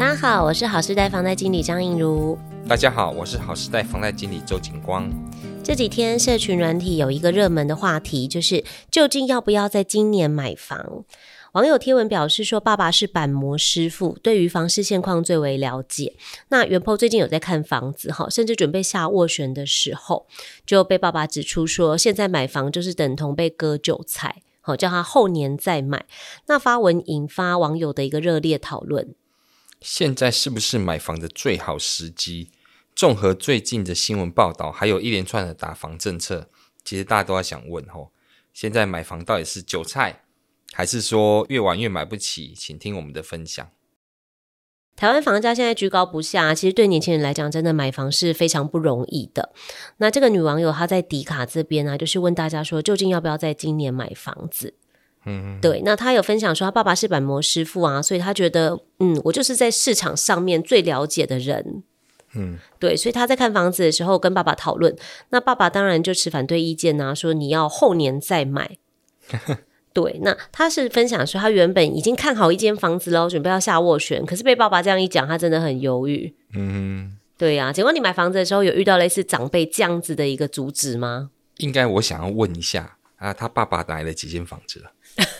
大家好，我是好时代房贷经理张映如。大家好，我是好时代房贷经理周景光。这几天社群软体有一个热门的话题，就是究竟要不要在今年买房？网友贴文表示说，爸爸是板模师傅，对于房市现况最为了解。那元 PO 最近有在看房子哈，甚至准备下斡旋的时候，就被爸爸指出说，现在买房就是等同被割韭菜，好叫他后年再买。那发文引发网友的一个热烈讨论。现在是不是买房的最好时机？综合最近的新闻报道，还有一连串的打房政策，其实大家都在想问吼，现在买房到底是韭菜？还是说越晚越买不起？请听我们的分享。台湾房价现在居高不下，其实对年轻人来讲，真的买房是非常不容易的。那这个女网友她在迪卡这边呢、啊，就是问大家说，究竟要不要在今年买房子？嗯，对。那他有分享说，他爸爸是板模师傅啊，所以他觉得，嗯，我就是在市场上面最了解的人。嗯，对。所以他在看房子的时候跟爸爸讨论，那爸爸当然就持反对意见啊，说你要后年再买。对，那他是分享说，他原本已经看好一间房子喽，准备要下斡旋，可是被爸爸这样一讲，他真的很犹豫。嗯，对呀、啊。请问你买房子的时候有遇到类似长辈这样子的一个阻止吗？应该我想要问一下啊，他爸爸买了几间房子了？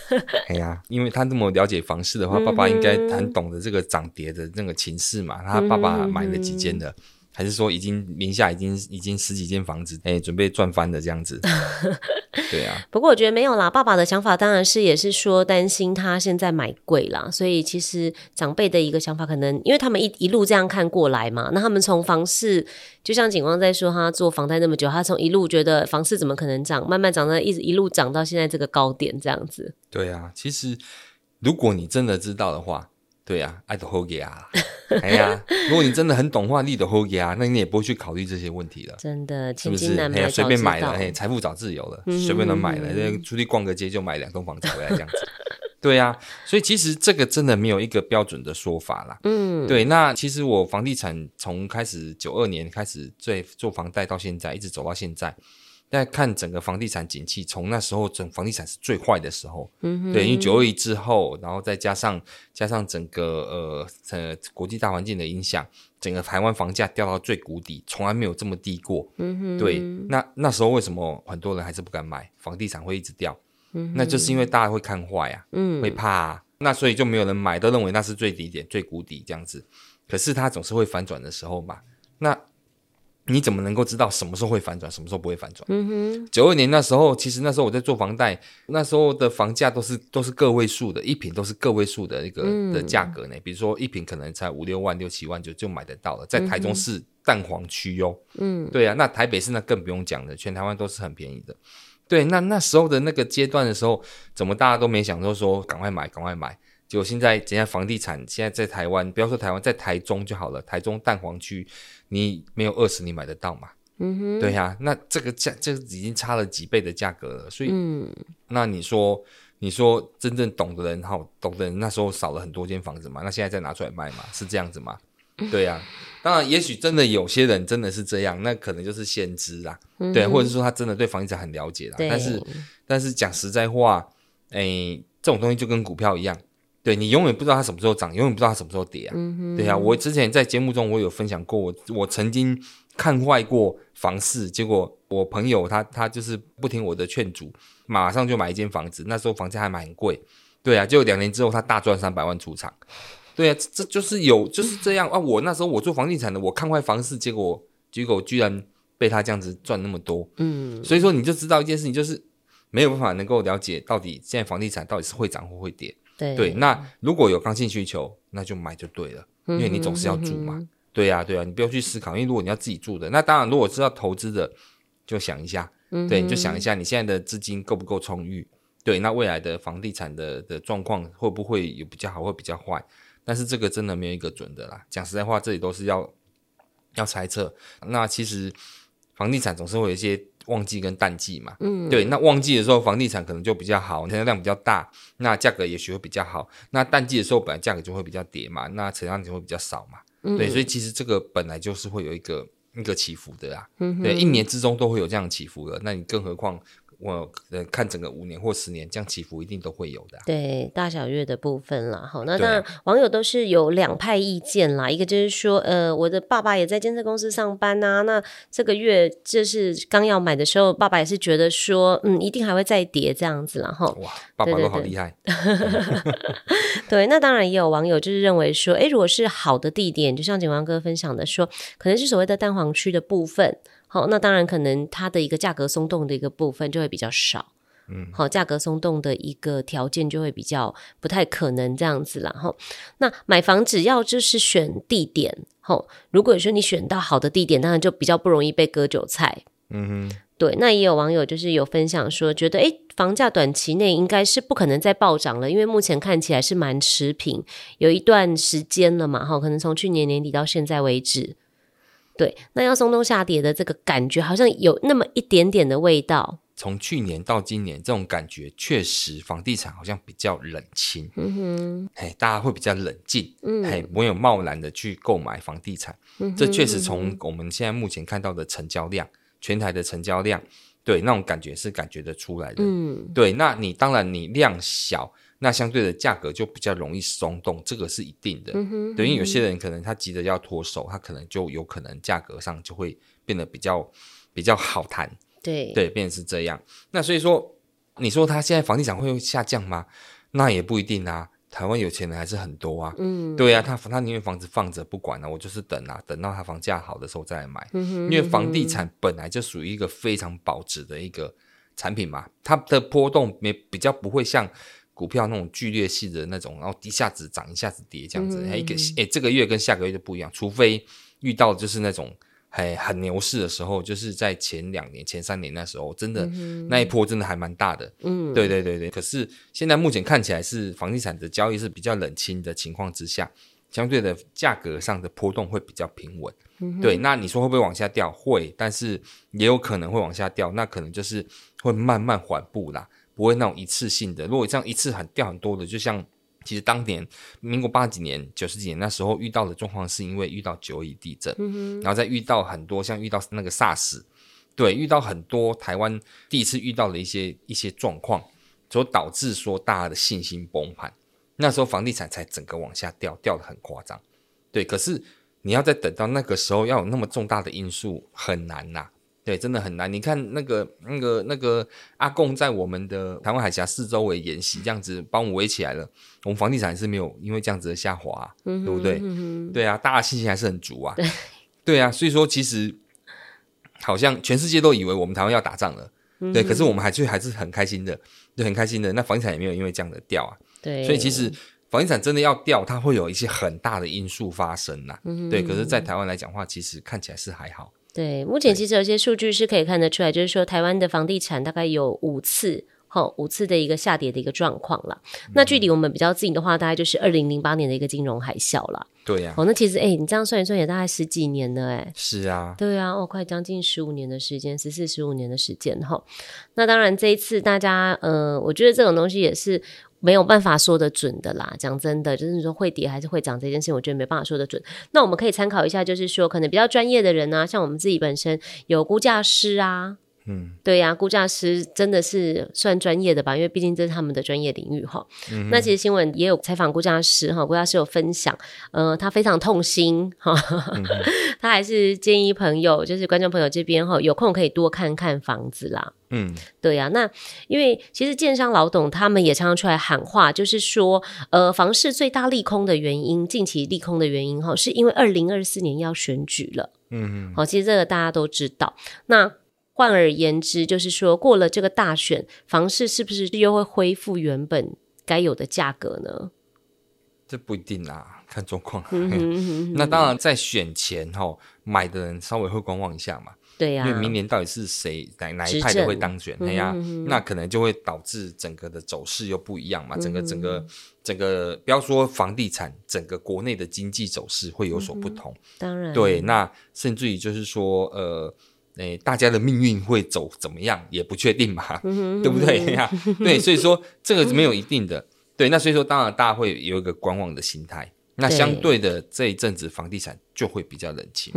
哎呀，因为他那么了解房市的话，爸爸应该很懂得这个涨跌的那个情势嘛。他爸爸买了几间的？嗯还是说已经名下已经已经十几间房子，哎、欸，准备赚翻的这样子。对啊，不过我觉得没有啦。爸爸的想法当然是也是说担心他现在买贵啦，所以其实长辈的一个想法可能，因为他们一一路这样看过来嘛，那他们从房市，就像景光在说，他做房贷那么久，他从一路觉得房市怎么可能涨，慢慢涨到一直一路涨到现在这个高点这样子。对啊，其实如果你真的知道的话。对呀，爱的好给啊！哎呀，如果你真的很懂话，你的好给啊，那你也不会去考虑这些问题了。真的，是不是？哎呀，随便买了，哎，财富找自由了，嗯、随便能买了，出去逛个街就买两栋房子回来这样子。对呀、啊，所以其实这个真的没有一个标准的说法啦。嗯，对。那其实我房地产从开始九二年开始做做房贷到现在，一直走到现在。在看整个房地产景气，从那时候整房地产是最坏的时候，嗯，对，因为九二一之后，然后再加上加上整个呃呃国际大环境的影响，整个台湾房价掉到最谷底，从来没有这么低过，嗯哼，对，那那时候为什么很多人还是不敢买房地产会一直掉？嗯，那就是因为大家会看坏啊，嗯，会怕啊，那所以就没有人买，都认为那是最低点、最谷底这样子。可是它总是会反转的时候嘛，那。你怎么能够知道什么时候会反转，什么时候不会反转？嗯哼，九二年那时候，其实那时候我在做房贷，那时候的房价都是都是个位数的，一平都是个位数的一个、嗯、的价格呢。比如说一平可能才五六万、六七万就就买得到了，在台中市蛋黄区哟。嗯，对啊，那台北市那更不用讲了，全台湾都是很便宜的。对，那那时候的那个阶段的时候，怎么大家都没想到说赶快买，赶快买？结果现在，人家房地产现在在台湾，不要说台湾，在台中就好了。台中蛋黄区，你没有二十，你买得到吗？嗯哼，对呀、啊，那这个价，这个已经差了几倍的价格了。所以，嗯，那你说，你说真正懂的人，哈，懂的人那时候少了很多间房子嘛？那现在再拿出来卖嘛？是这样子吗？对呀、啊，当然，也许真的有些人真的是这样，那可能就是先知啦，嗯、对，或者是说他真的对房地产很了解啦。但是，但是讲实在话，哎，这种东西就跟股票一样。对，你永远不知道它什么时候涨，永远不知道它什么时候跌啊。嗯、对啊，我之前在节目中我有分享过，我我曾经看坏过房市，结果我朋友他他就是不听我的劝阻，马上就买一间房子，那时候房价还蛮贵。对啊，结果两年之后他大赚三百万出场。对啊，这就是有就是这样啊。我那时候我做房地产的，我看坏房市，结果结果居然被他这样子赚那么多。嗯，所以说你就知道一件事情，就是没有办法能够了解到底现在房地产到底是会涨或会跌。对，对，那如果有刚性需求，那就买就对了，因为你总是要住嘛。嗯、哼对呀、啊，对呀、啊，你不要去思考，因为如果你要自己住的，那当然，如果是要投资的，就想一下，嗯、对，你就想一下你现在的资金够不够充裕，对，那未来的房地产的的状况会不会有比较好，会比较坏？但是这个真的没有一个准的啦。讲实在话，这里都是要要猜测。那其实房地产总是会有一些。旺季跟淡季嘛，嗯，对，那旺季的时候房地产可能就比较好，成交量比较大，那价格也许会比较好。那淡季的时候本来价格就会比较跌嘛，那成交量就会比较少嘛，嗯、对，所以其实这个本来就是会有一个一个起伏的啦，嗯，对，一年之中都会有这样起伏的，那你更何况我呃看整个五年或十年这样起伏一定都会有的、啊。对，大小月的部分啦，好，那当然网友都是有两派意见啦，啊、一个就是说，呃，我的爸爸也在监测公司上班呐、啊，那这个月就是刚要买的时候，爸爸也是觉得说，嗯，一定还会再跌这样子，然后哇，爸爸都好厉害。对，那当然也有网友就是认为说，哎，如果是好的地点，就像景光哥分享的说，可能是所谓的蛋黄区的部分。好，那当然可能它的一个价格松动的一个部分就会比较少，嗯，好，价格松动的一个条件就会比较不太可能这样子啦。哈，那买房只要就是选地点，好，如果说你选到好的地点，当然就比较不容易被割韭菜。嗯哼，对。那也有网友就是有分享说，觉得诶，房价短期内应该是不可能再暴涨了，因为目前看起来是蛮持平，有一段时间了嘛，哈，可能从去年年底到现在为止。对，那要松动下跌的这个感觉，好像有那么一点点的味道。从去年到今年，这种感觉确实，房地产好像比较冷清。嗯哼，嘿，大家会比较冷静，嗯，嘿，没有贸然的去购买房地产。嗯哼，这确实从我们现在目前看到的成交量，全台的成交量，对，那种感觉是感觉得出来的。嗯，对，那你当然你量小。那相对的价格就比较容易松动，这个是一定的。嗯哼，对，因为有些人可能他急着要脱手，他可能就有可能价格上就会变得比较比较好谈。对对，变成是这样。那所以说，你说他现在房地产会下降吗？那也不一定啊。台湾有钱人还是很多啊。嗯，对啊，他他宁愿房子放着不管了，啊，我就是等啊，等到他房价好的时候再来买。嗯哼，因为房地产本来就属于一个非常保值的一个产品嘛，它的波动没比较不会像。股票那种剧烈性的那种，然后一下子涨一下子跌这样子，嗯、一个哎，这个月跟下个月就不一样，除非遇到就是那种很很牛市的时候，就是在前两年、前三年那时候，真的、嗯、那一波真的还蛮大的。嗯，对对对对。可是现在目前看起来是房地产的交易是比较冷清的情况之下，相对的价格上的波动会比较平稳。嗯、对，那你说会不会往下掉？会，但是也有可能会往下掉，那可能就是会慢慢缓步啦。不会那种一次性的，如果这样一次很掉很多的，就像其实当年民国八几年、九十几年那时候遇到的状况，是因为遇到九一地震，嗯、然后再遇到很多像遇到那个 SARS，对，遇到很多台湾第一次遇到的一些一些状况，所导致说大家的信心崩盘，那时候房地产才整个往下掉，掉得很夸张，对。可是你要再等到那个时候，要有那么重大的因素很难呐、啊。对，真的很难。你看那个、那个、那个阿贡在我们的台湾海峡四周围演习，这样子帮我们围起来了。我们房地产是没有因为这样子的下滑、啊，嗯、对不对？嗯、对啊，大家信心还是很足啊。对，对啊，所以说其实好像全世界都以为我们台湾要打仗了，嗯、对。可是我们还是还是很开心的，对很开心的。那房地产也没有因为这样的掉啊。对，所以其实房地产真的要掉，它会有一些很大的因素发生呐、啊。嗯、对，可是，在台湾来讲的话，其实看起来是还好。对，目前其实有些数据是可以看得出来，就是说台湾的房地产大概有五次，齁，五次的一个下跌的一个状况了。嗯、那距离我们比较近的话，大概就是二零零八年的一个金融海啸了。对呀、啊，哦，那其实哎，你这样算一算，也大概十几年了，哎。是啊。对啊，哦，快将近十五年的时间，十四十五年的时间，哈。那当然，这一次大家，呃，我觉得这种东西也是。没有办法说得准的啦，讲真的，就是说会跌还是会涨这件事情，我觉得没办法说得准。那我们可以参考一下，就是说可能比较专业的人啊，像我们自己本身有估价师啊。嗯，对呀、啊，估价师真的是算专业的吧？因为毕竟这是他们的专业领域哈。嗯、那其实新闻也有采访估价师哈，估价师有分享，呃，他非常痛心哈，他还是建议朋友，就是观众朋友这边哈，有空可以多看看房子啦。嗯，对呀、啊，那因为其实建商老董他们也常常出来喊话，就是说，呃，房市最大利空的原因，近期利空的原因哈，是因为二零二四年要选举了。嗯嗯，好，其实这个大家都知道。那换而言之，就是说过了这个大选，房市是不是又会恢复原本该有的价格呢？这不一定啊，看状况。那当然，在选前哈，买的人稍微会观望一下嘛。对呀，因为明年到底是谁哪哪一派的会当选？哎呀，那可能就会导致整个的走势又不一样嘛。整个整个整个，不要说房地产，整个国内的经济走势会有所不同。当然，对，那甚至于就是说，呃。诶，大家的命运会走怎么样也不确定嘛，嗯、对不对呀？对，所以说这个是没有一定的。对，那所以说当然大家会有一个观望的心态。那相对的这一阵子房地产就会比较冷清。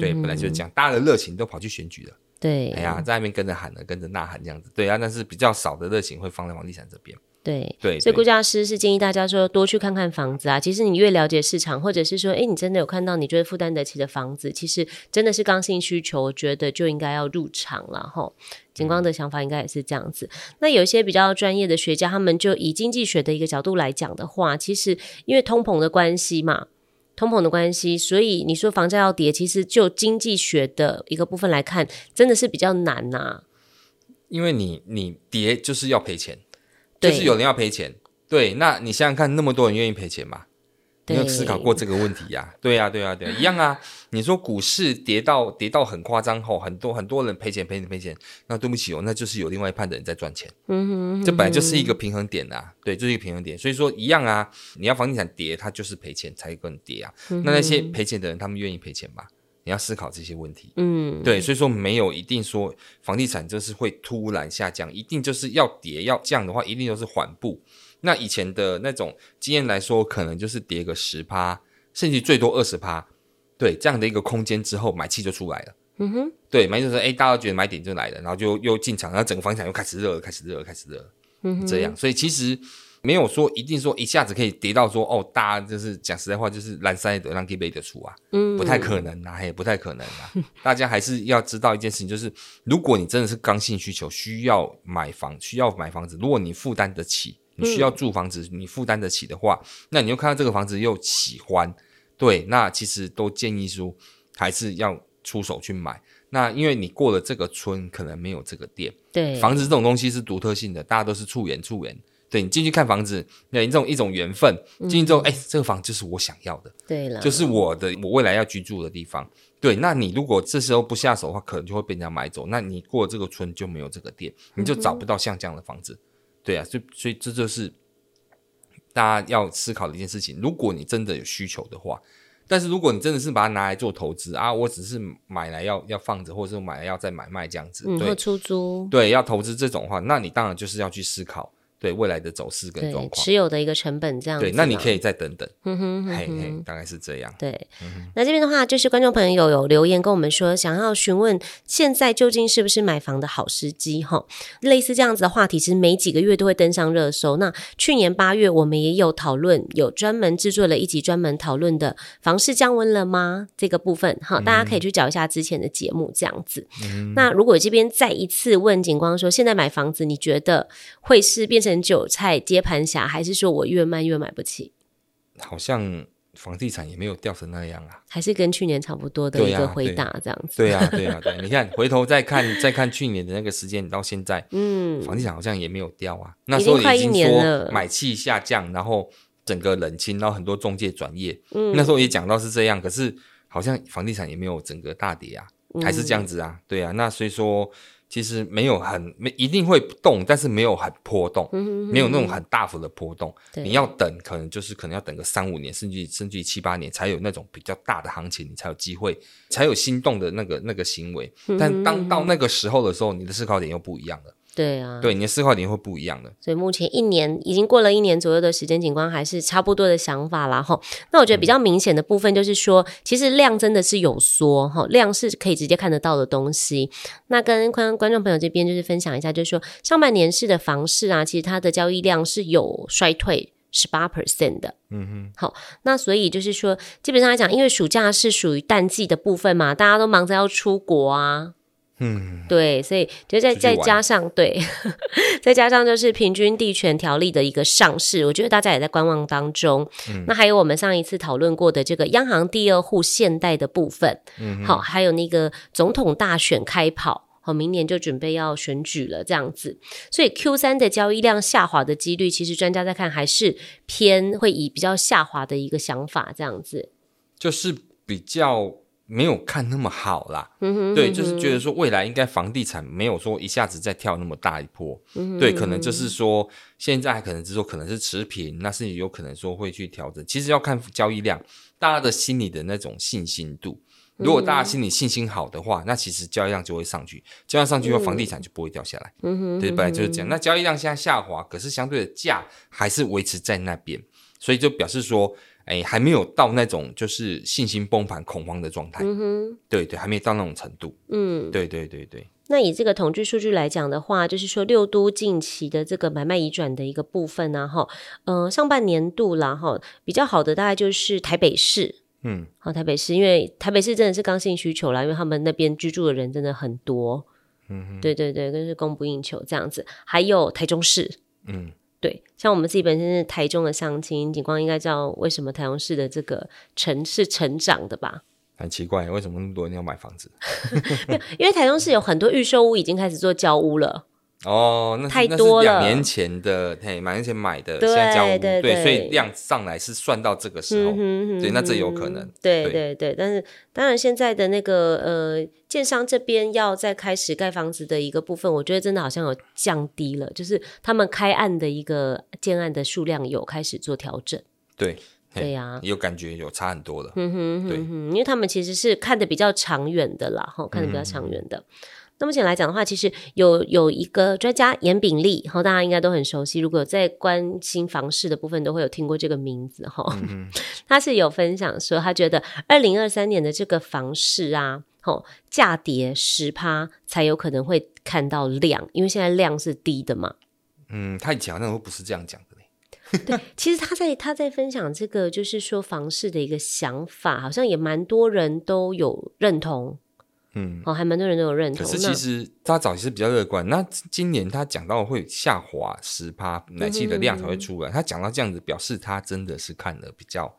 对，本来就是这样，大家的热情都跑去选举了。对，哎呀，在那边跟着喊的，跟着呐喊这样子，对啊，但是比较少的热情会放在房地产这边。对对，所以估价师是建议大家说多去看看房子啊。其实你越了解市场，或者是说，哎，你真的有看到你觉得负担得起的房子，其实真的是刚性需求，我觉得就应该要入场了哈。景光的想法应该也是这样子。嗯、那有一些比较专业的学家，他们就以经济学的一个角度来讲的话，其实因为通膨的关系嘛，通膨的关系，所以你说房价要跌，其实就经济学的一个部分来看，真的是比较难呐、啊。因为你你跌就是要赔钱。就是有人要赔钱，对，那你想想看，那么多人愿意赔钱吗？你有思考过这个问题呀？对呀，对呀，对，一样啊。你说股市跌到跌到很夸张后，很多很多人赔钱赔钱赔钱，那对不起哦，那就是有另外一派的人在赚钱。嗯哼，这本来就是一个平衡点啊，对，就是一个平衡点。所以说一样啊，你要房地产跌，它就是赔钱才跟跌啊。那那些赔钱的人，他们愿意赔钱吗？你要思考这些问题，嗯，对，所以说没有一定说房地产就是会突然下降，一定就是要跌要降的话，一定都是缓步。那以前的那种经验来说，可能就是跌个十趴，甚至最多二十趴，对，这样的一个空间之后，买气就出来了。嗯哼，对，买气就是哎，大家觉得买点就来了，然后就又进场，然后整个房地产又开始热了，开始热了，开始热了，嗯哼，这样，所以其实。没有说一定说一下子可以跌到说哦，大家就是讲实在话，就是蓝山的让给背得出啊，嗯，不太可能啊，也不太可能啊。大家还是要知道一件事情，就是如果你真的是刚性需求，需要买房，需要买房子，如果你负担得起，你需要住房子，你负担得起的话，那你又看到这个房子又喜欢，对，那其实都建议说还是要出手去买。那因为你过了这个村，可能没有这个店，对，房子这种东西是独特性的，大家都是促缘促缘。对，你进去看房子，那这种一种缘分，进去之后，哎、嗯，这个房就是我想要的，对了，就是我的，我未来要居住的地方。对，那你如果这时候不下手的话，可能就会被人家买走。那你过了这个村就没有这个店，你就找不到像这样的房子。嗯、对啊，所以所以这就是大家要思考的一件事情。如果你真的有需求的话，但是如果你真的是把它拿来做投资啊，我只是买来要要放着，或者是买来要再买卖这样子，对，嗯、出租，对，要投资这种的话，那你当然就是要去思考。对未来的走势跟状况，持有的一个成本这样子。对，那你可以再等等。嗯哼，嘿嘿，大概是这样。对，那这边的话，就是观众朋友有留言跟我们说，想要询问现在究竟是不是买房的好时机？哈，类似这样子的话题，其实每几个月都会登上热搜。那去年八月，我们也有讨论，有专门制作了一集专门讨论的房市降温了吗？这个部分，哈，大家可以去找一下之前的节目，这样子。嗯。那如果这边再一次问景光说，现在买房子，你觉得会是变成？韭菜接盘侠，还是说我越卖越买不起？好像房地产也没有掉成那样啊，还是跟去年差不多的一个回答这样子。对呀、啊，对呀、啊，对、啊。你看，回头再看，再看去年的那个时间到现在，嗯，房地产好像也没有掉啊。那时候已经说买气下降，然后整个冷清，然后很多中介转业。嗯，那时候也讲到是这样，可是好像房地产也没有整个大跌啊，还是这样子啊？对啊，那所以说。其实没有很没一定会动，但是没有很波动，没有那种很大幅的波动。你要等，可能就是可能要等个三五年，甚至甚至七八年，才有那种比较大的行情，你才有机会，才有心动的那个那个行为。但当到那个时候的时候，你的思考点又不一样了。对啊，对，你的思考点会不一样的。所以目前一年已经过了一年左右的时间，景光还是差不多的想法啦哈。那我觉得比较明显的部分就是说，嗯、其实量真的是有缩哈，量是可以直接看得到的东西。那跟观观众朋友这边就是分享一下，就是说上半年市的房市啊，其实它的交易量是有衰退十八 percent 的。嗯哼，好，那所以就是说，基本上来讲，因为暑假是属于淡季的部分嘛，大家都忙着要出国啊。嗯，对，所以就再再加上对，再加上就是平均地权条例的一个上市，我觉得大家也在观望当中。嗯，那还有我们上一次讨论过的这个央行第二户限贷的部分，嗯，好，还有那个总统大选开跑，好，明年就准备要选举了，这样子，所以 Q 三的交易量下滑的几率，其实专家在看还是偏会以比较下滑的一个想法，这样子，就是比较。没有看那么好啦，嗯哼嗯哼，对，就是觉得说未来应该房地产没有说一下子再跳那么大一波，嗯哼嗯哼，对，可能就是说现在可能是说可能是持平，那是有可能说会去调整。其实要看交易量，大家的心里的那种信心度，如果大家心里信心好的话，嗯、那其实交易量就会上去，交易量上去后，房地产就不会掉下来。嗯哼，对，本来就是这样。那交易量现在下滑，可是相对的价还是维持在那边，所以就表示说，哎，还没有到那种就是信心崩盘、恐慌的状态。嗯哼，对对，还没到那种程度。嗯，对对对对。那以这个统计数据来讲的话，就是说六都近期的这个买卖移转的一个部分呢，哈，呃，上半年度啦，哈，比较好的大概就是台北市。嗯，好，台北市，因为台北市真的是刚性需求啦，因为他们那边居住的人真的很多，嗯哼，对对对，就是供不应求这样子。还有台中市，嗯，对，像我们自己本身是台中的乡亲，景光应该知道为什么台中市的这个城是成长的吧？很奇怪，为什么那么多人要买房子？因为台中市有很多预售屋已经开始做交屋了。哦，那太多了。两年前的，嘿，两年前买的，现在交屋，对，对，所以量上来是算到这个时候，嗯、对，那这有可能。对对对，但是当然现在的那个呃，建商这边要再开始盖房子的一个部分，我觉得真的好像有降低了，就是他们开案的一个建案的数量有开始做调整。对，对呀，有感觉有差很多的。嗯哼，对，因为他们其实是看的比较长远的啦，哈，看的比较长远的。嗯那目前来讲的话，其实有有一个专家严炳立，哈，大家应该都很熟悉。如果在关心房市的部分，都会有听过这个名字，哈。嗯、他是有分享说，他觉得二零二三年的这个房市啊，吼，价跌十趴才有可能会看到量，因为现在量是低的嘛。嗯，他以前好像都不是这样讲的嘞。对，其实他在他在分享这个，就是说房市的一个想法，好像也蛮多人都有认同。嗯，哦，还蛮多人都有认同。可是其实他早期是比较乐观。那今年他讲到会下滑十趴，奶气的量才会出来。嗯、他讲到这样子，表示他真的是看的比较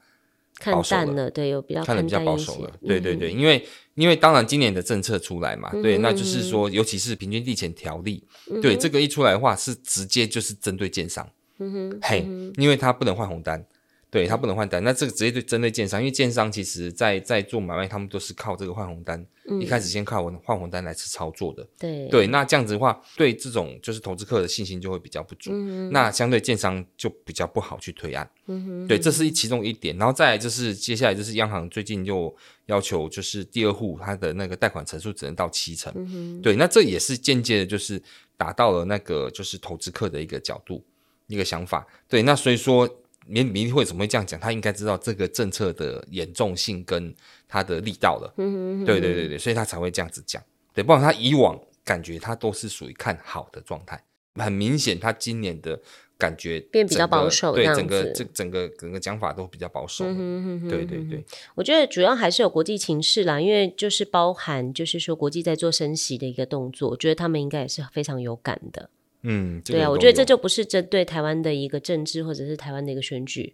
看淡了，对，有比较看的比较保守了。对对对，因为因为当然今年的政策出来嘛，嗯、对，那就是说，尤其是平均地权条例，嗯、对这个一出来的话，是直接就是针对建商，嗯哼，嘿，因为他不能换红单。对，他不能换单，那这个直接就针对建商，因为建商其实在在做买卖，他们都是靠这个换红单，嗯、一开始先靠我换红单来去操作的。对对，那这样子的话，对这种就是投资客的信心就会比较不足，嗯、那相对建商就比较不好去推案。嗯哼，对，这是其中一点，然后再来就是接下来就是央行最近又要求就是第二户他的那个贷款成数只能到七成。嗯，对，那这也是间接的，就是达到了那个就是投资客的一个角度一个想法。对，那所以说。明明会怎么会这样讲？他应该知道这个政策的严重性跟他的力道了。嗯哼嗯哼对对对对，所以他才会这样子讲。对，不然他以往感觉他都是属于看好的状态。很明显，他今年的感觉变比较保守，对整个这整个整个讲法都比较保守。嗯哼嗯哼对对对，我觉得主要还是有国际情势啦，因为就是包含就是说国际在做升息的一个动作，我觉得他们应该也是非常有感的。嗯，对啊，我觉得这就不是针对台湾的一个政治或者是台湾的一个选举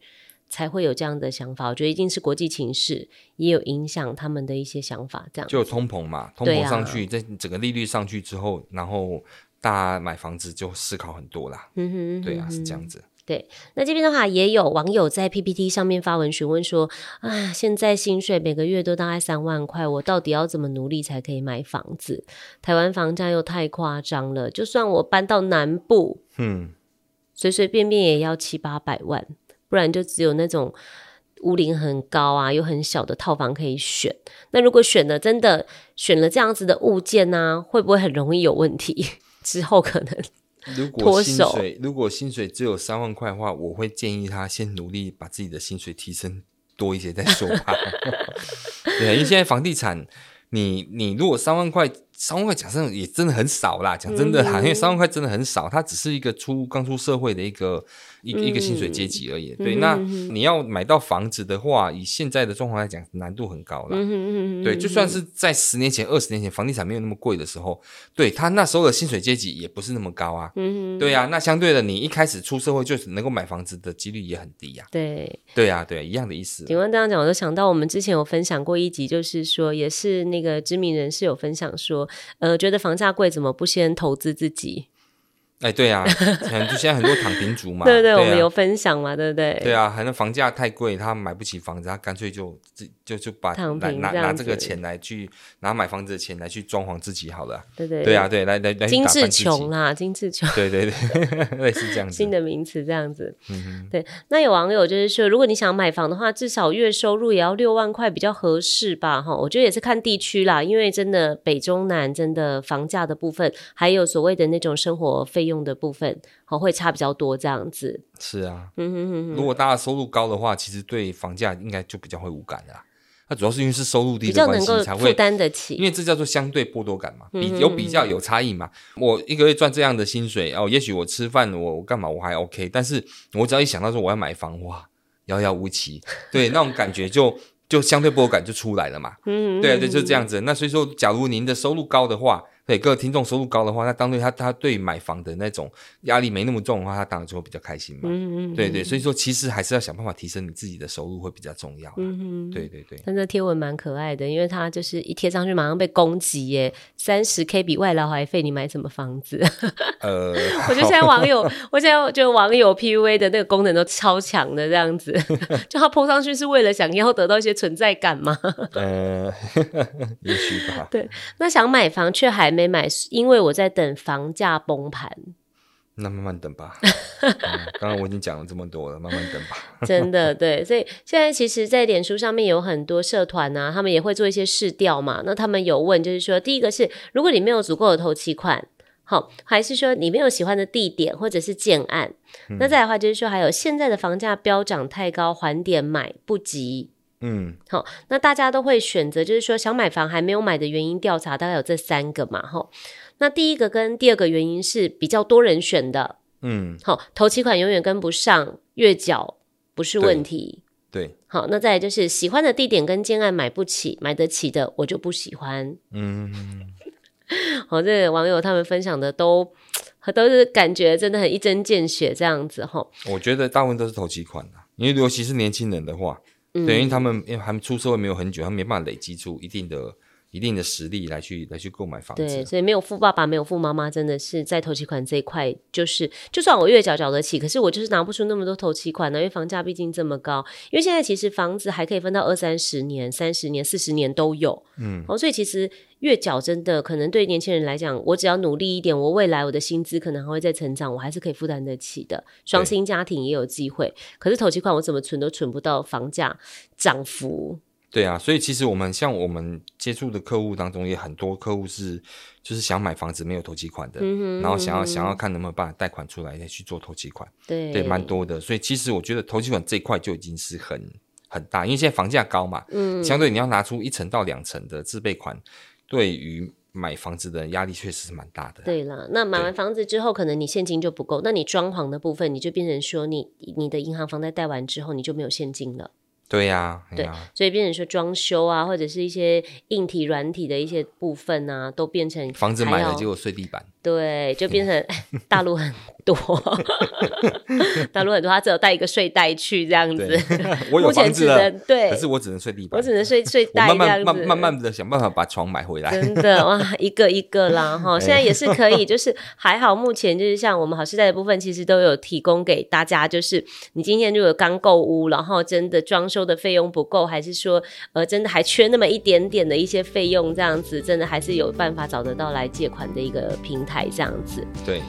才会有这样的想法。我觉得一定是国际情势也有影响他们的一些想法，这样就有通膨嘛，通膨上去，这、啊、整个利率上去之后，然后大家买房子就思考很多啦。嗯哼，嗯哼，对啊，是这样子。对，那这边的话也有网友在 PPT 上面发文询问说：“啊，现在薪水每个月都大概三万块，我到底要怎么努力才可以买房子？台湾房价又太夸张了，就算我搬到南部，嗯，随随便便也要七八百万，不然就只有那种屋龄很高啊又很小的套房可以选。那如果选了真的选了这样子的物件呢、啊，会不会很容易有问题？之后可能。”如果薪水如果薪水只有三万块的话，我会建议他先努力把自己的薪水提升多一些再说吧。对，因为现在房地产，你你如果三万块。三万块假设也真的很少啦，讲真的啦，嗯、因为三万块真的很少，它只是一个出刚出社会的一个一一个薪水阶级而已。对，嗯、那你要买到房子的话，以现在的状况来讲，难度很高啦。嗯、对，就算是在十年前、二十年前房地产没有那么贵的时候，对他那时候的薪水阶级也不是那么高啊。嗯、对啊，那相对的，你一开始出社会就是能够买房子的几率也很低呀、啊。对，对啊，对，一样的意思。请问这样讲，我就想到我们之前有分享过一集，就是说也是那个知名人士有分享说。呃，觉得房价贵，怎么不先投资自己？哎，对啊，就现在很多躺平族嘛，对对，我们有分享嘛，对不对？对啊，反正房价太贵，他买不起房子，他干脆就就就把拿拿拿这个钱来去拿买房子的钱来去装潢自己好了。对对对啊，对，来来来，精致穷啦，精致穷。对对对，类似这样子。新的名词这样子。嗯哼。对，那有网友就是说，如果你想买房的话，至少月收入也要六万块比较合适吧？哈，我觉得也是看地区啦，因为真的北中南真的房价的部分，还有所谓的那种生活费用。用的部分好会差比较多，这样子是啊，嗯哼哼哼。如果大家收入高的话，其实对房价应该就比较会无感的啦。那主要是因为是收入低的关系，才会负担得起。因为这叫做相对剥夺感嘛，比有比较有差异嘛。我一个月赚这样的薪水哦，也许我吃饭我我干嘛我还 OK，但是我只要一想到说我要买房哇，遥遥无期，对那种感觉就就相对剥夺感就出来了嘛。嗯，对对，就这样子。那所以说，假如您的收入高的话。对各位听众收入高的话，那当对他他对买房的那种压力没那么重的话，他当然就会比较开心嘛。嗯嗯，对对，所以说其实还是要想办法提升你自己的收入会比较重要。嗯嗯，对对对。但这贴文蛮可爱的，因为他就是一贴上去马上被攻击耶，三十 K 比外劳还费，你买什么房子？呃，我觉得现在网友，我现在就网友 PUA 的那个功能都超强的这样子，就他 po 上去是为了想要得到一些存在感吗？呃，也许吧。对，那想买房却还。没买，因为我在等房价崩盘。那慢慢等吧。嗯、刚刚我已经讲了这么多了，慢慢等吧。真的对，所以现在其实，在脸书上面有很多社团啊，他们也会做一些试调嘛。那他们有问，就是说，第一个是，如果你没有足够的头期款，好，还是说你没有喜欢的地点或者是建案，嗯、那再来的话就是说，还有现在的房价飙涨太高，还点买不急。嗯，好，那大家都会选择，就是说想买房还没有买的原因调查大概有这三个嘛，哈。那第一个跟第二个原因是比较多人选的，嗯，好，头期款永远跟不上，月缴不是问题，对，对好，那再来就是喜欢的地点跟建案买不起，买得起的我就不喜欢，嗯，好，这个网友他们分享的都都是感觉真的很一针见血这样子，哈。我觉得大部分都是投期款的，因为尤其是年轻人的话。嗯、对，因为他们因为还出社会没有很久，他们没办法累积出一定的、一定的实力来去来去购买房子。对，所以没有富爸爸，没有富妈妈，真的是在头期款这一块，就是就算我月缴缴得起，可是我就是拿不出那么多头期款呢，因为房价毕竟这么高。因为现在其实房子还可以分到二三十年、三十年、四十年都有。嗯，哦，所以其实。月缴真的可能对年轻人来讲，我只要努力一点，我未来我的薪资可能还会再成长，我还是可以负担得起的。双薪家庭也有机会，可是头期款我怎么存都存不到房价涨幅。对啊，所以其实我们像我们接触的客户当中，也很多客户是就是想买房子没有投期款的，然后想要想要看能不能办法贷款出来再去做投期款。对对，蛮多的。所以其实我觉得投期款这一块就已经是很很大，因为现在房价高嘛，嗯，相对你要拿出一成到两成的自备款。对于买房子的压力确实是蛮大的。对了，那买完房子之后，可能你现金就不够，那你装潢的部分，你就变成说你，你你的银行房贷贷完之后，你就没有现金了。对呀，对，所以变成说装修啊，或者是一些硬体、软体的一些部分啊，都变成房子买了结果睡地板。对，就变成 大陆很多，大陆很多，他只有带一个睡袋去这样子。我有房子了，对，可是我只能睡地板，我只能睡睡袋这样子。慢慢慢慢的想办法把床买回来。真的哇，一个一个啦哈，现在也是可以，就是还好，目前就是像我们好时代的部分，其实都有提供给大家，就是你今天如果刚购屋，然后真的装修的费用不够，还是说呃真的还缺那么一点点的一些费用，这样子真的还是有办法找得到来借款的一个平台。这样子，对。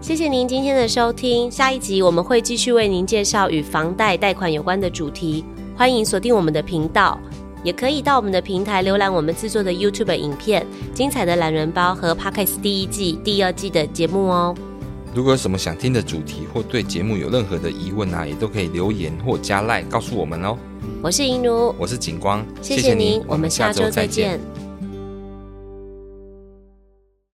谢谢您今天的收听，下一集我们会继续为您介绍与房贷贷款有关的主题，欢迎锁定我们的频道，也可以到我们的平台浏览我们制作的 YouTube 影片、精彩的懒人包和 Podcast 第一季、第二季的节目哦。如果有什么想听的主题或对节目有任何的疑问啊，也都可以留言或加赖告诉我们哦。我是银奴，我是景光，谢谢您，我们下周再见。